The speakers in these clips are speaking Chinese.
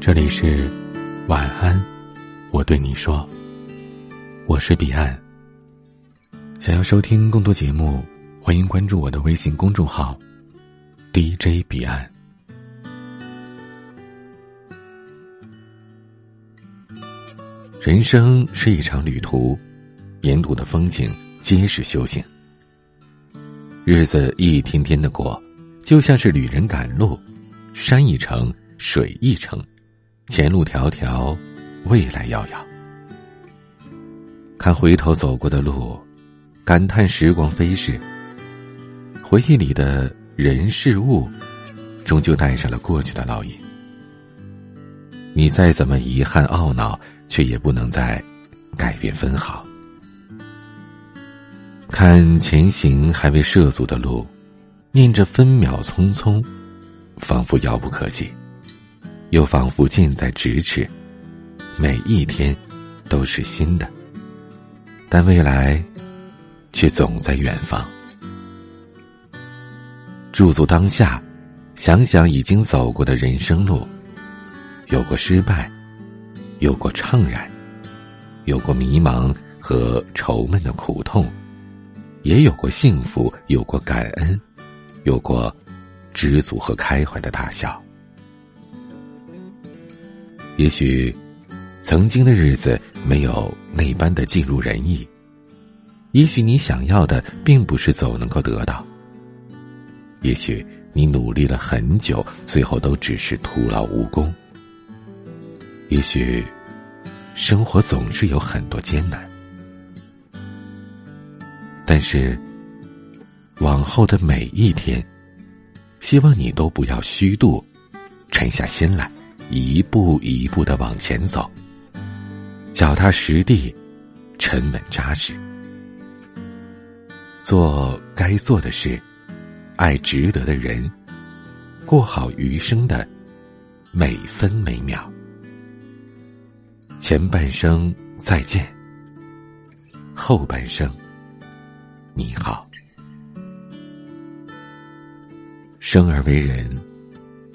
这里是晚安，我对你说，我是彼岸。想要收听更多节目，欢迎关注我的微信公众号 DJ 彼岸。人生是一场旅途，沿途的风景皆是修行。日子一天天的过，就像是旅人赶路，山一程，水一程，前路迢迢，未来遥遥。看回头走过的路，感叹时光飞逝。回忆里的人事物，终究带上了过去的烙印。你再怎么遗憾懊恼。却也不能再改变分毫。看前行还未涉足的路，念着分秒匆匆，仿佛遥不可及，又仿佛近在咫尺。每一天都是新的，但未来却总在远方。驻足当下，想想已经走过的人生路，有过失败。有过怅然，有过迷茫和愁闷的苦痛，也有过幸福，有过感恩，有过知足和开怀的大笑。也许，曾经的日子没有那般的尽如人意；也许你想要的并不是总能够得到；也许你努力了很久，最后都只是徒劳无功。也许，生活总是有很多艰难，但是往后的每一天，希望你都不要虚度，沉下心来，一步一步的往前走，脚踏实地，沉稳扎实，做该做的事，爱值得的人，过好余生的每分每秒。前半生再见，后半生你好。生而为人，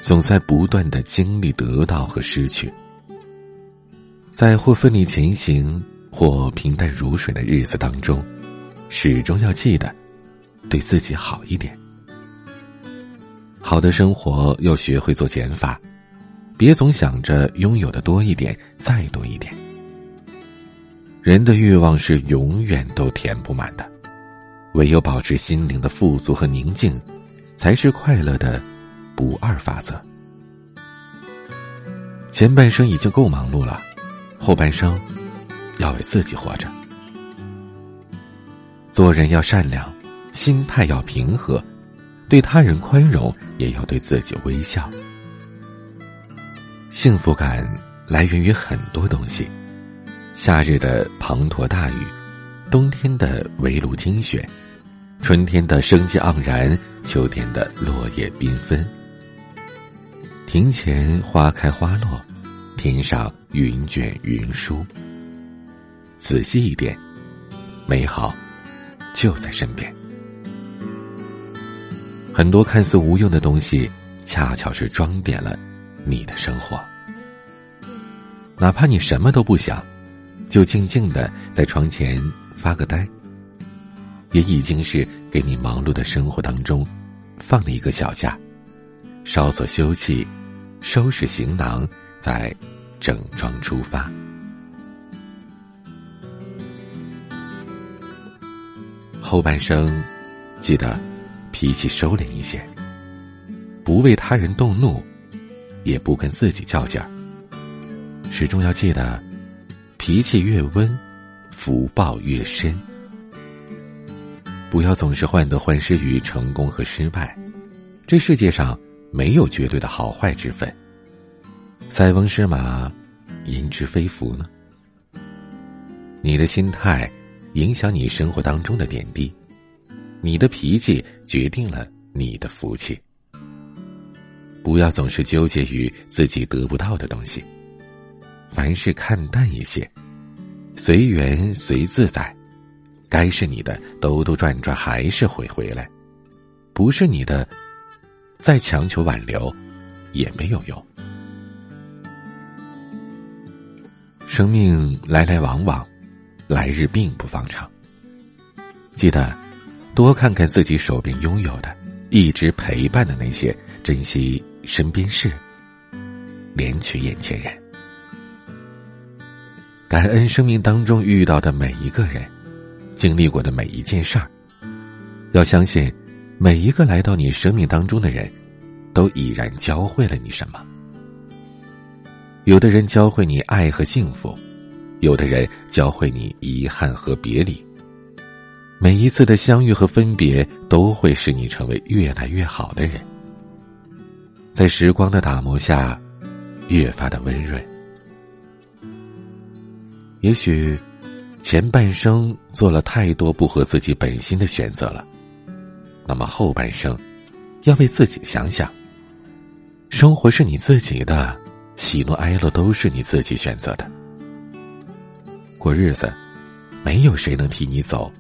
总在不断的经历得到和失去，在或奋力前行，或平淡如水的日子当中，始终要记得对自己好一点。好的生活要学会做减法。别总想着拥有的多一点，再多一点。人的欲望是永远都填不满的，唯有保持心灵的富足和宁静，才是快乐的不二法则。前半生已经够忙碌了，后半生要为自己活着。做人要善良，心态要平和，对他人宽容，也要对自己微笑。幸福感来源于很多东西，夏日的滂沱大雨，冬天的围炉听雪，春天的生机盎然，秋天的落叶缤纷。庭前花开花落，天上云卷云舒。仔细一点，美好就在身边。很多看似无用的东西，恰巧是装点了。你的生活，哪怕你什么都不想，就静静的在床前发个呆，也已经是给你忙碌的生活当中放了一个小假，稍作休息，收拾行囊，再整装出发。后半生，记得脾气收敛一些，不为他人动怒。也不跟自己较劲儿，始终要记得，脾气越温，福报越深。不要总是患得患失于成功和失败，这世界上没有绝对的好坏之分。塞翁失马，焉知非福呢？你的心态影响你生活当中的点滴，你的脾气决定了你的福气。不要总是纠结于自己得不到的东西，凡事看淡一些，随缘随自在，该是你的兜兜转转还是会回来，不是你的，再强求挽留也没有用。生命来来往往，来日并不方长。记得多看看自己手边拥有的，一直陪伴的那些，珍惜身边事，怜取眼前人，感恩生命当中遇到的每一个人，经历过的每一件事儿。要相信，每一个来到你生命当中的人，都已然教会了你什么。有的人教会你爱和幸福，有的人教会你遗憾和别离。每一次的相遇和分别，都会使你成为越来越好的人。在时光的打磨下，越发的温润。也许，前半生做了太多不合自己本心的选择了，那么后半生，要为自己想想。生活是你自己的。喜怒哀乐都是你自己选择的。过日子，没有谁能替你走，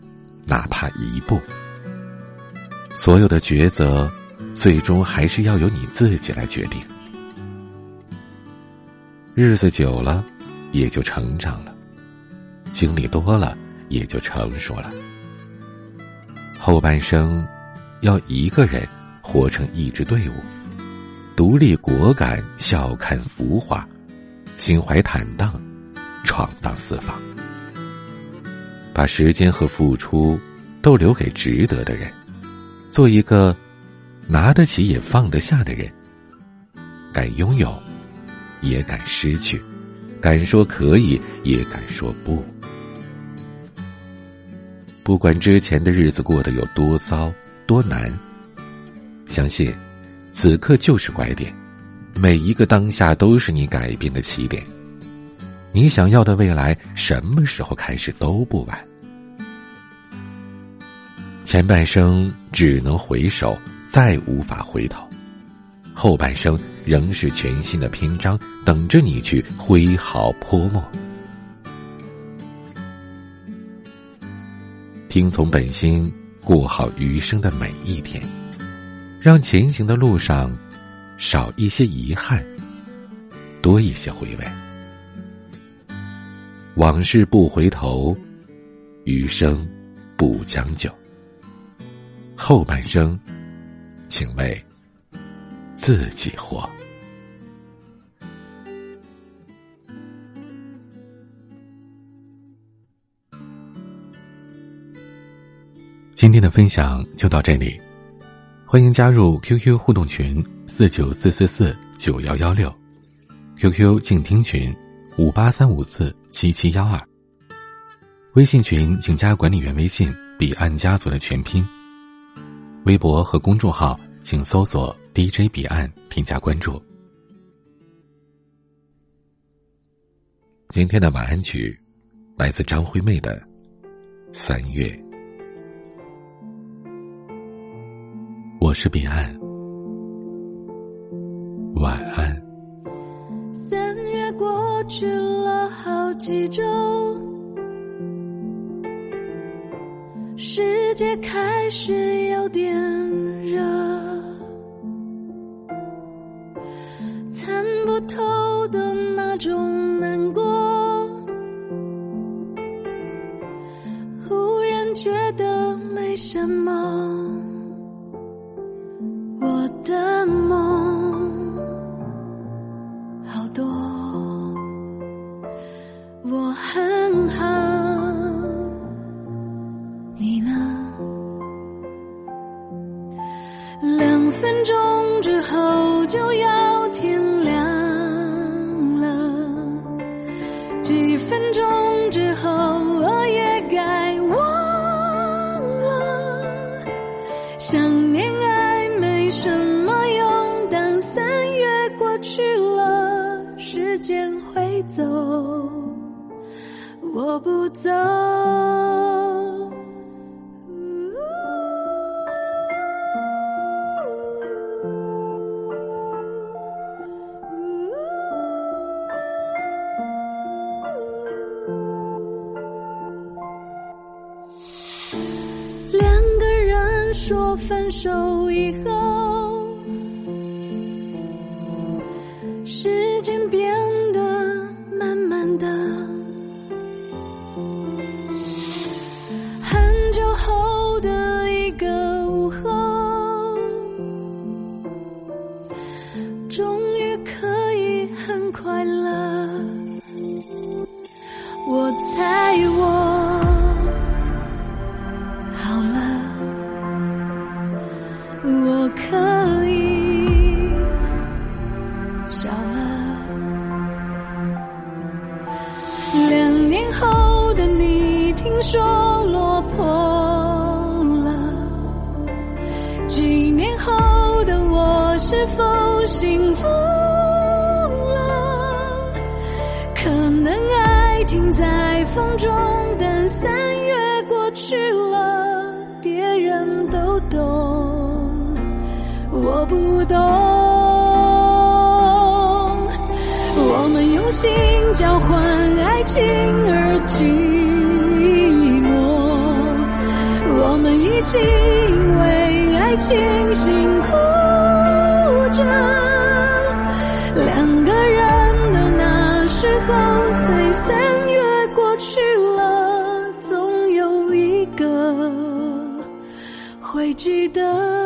哪怕一步。所有的抉择，最终还是要由你自己来决定。日子久了，也就成长了；经历多了，也就成熟了。后半生，要一个人活成一支队伍。独立果敢，笑看浮华，心怀坦荡，闯荡四方。把时间和付出都留给值得的人，做一个拿得起也放得下的人。敢拥有，也敢失去；敢说可以，也敢说不。不管之前的日子过得有多糟多难，相信。此刻就是拐点，每一个当下都是你改变的起点。你想要的未来，什么时候开始都不晚。前半生只能回首，再无法回头；后半生仍是全新的篇章，等着你去挥毫泼墨。听从本心，过好余生的每一天。让前行的路上少一些遗憾，多一些回味。往事不回头，余生不将就。后半生，请为自己活。今天的分享就到这里。欢迎加入 QQ 互动群四九四四四九幺幺六，QQ 静听群五八三五四七七幺二。微信群请加管理员微信“彼岸家族”的全拼。微博和公众号请搜索 “DJ 彼岸”添加关注。今天的晚安曲来自张惠妹的《三月》。我是彼岸，晚安。三月过去了好几周，世界开始有点热，参不透的那种难过，忽然觉得没什么。的梦好多，我很好，你呢？两分钟之后就要天亮了，几分钟之后我也该忘了，想念爱没。什么走，我不走。两个人说分手以后。快乐。我猜我好了。我可以笑了。两年后的你听说落魄了。几年后的我是否幸福？在风中，但三月过去了，别人都懂，我不懂。我们用心交换爱情而寂寞，我们一起因为爱情辛苦着。两个人的那时候，随三记得。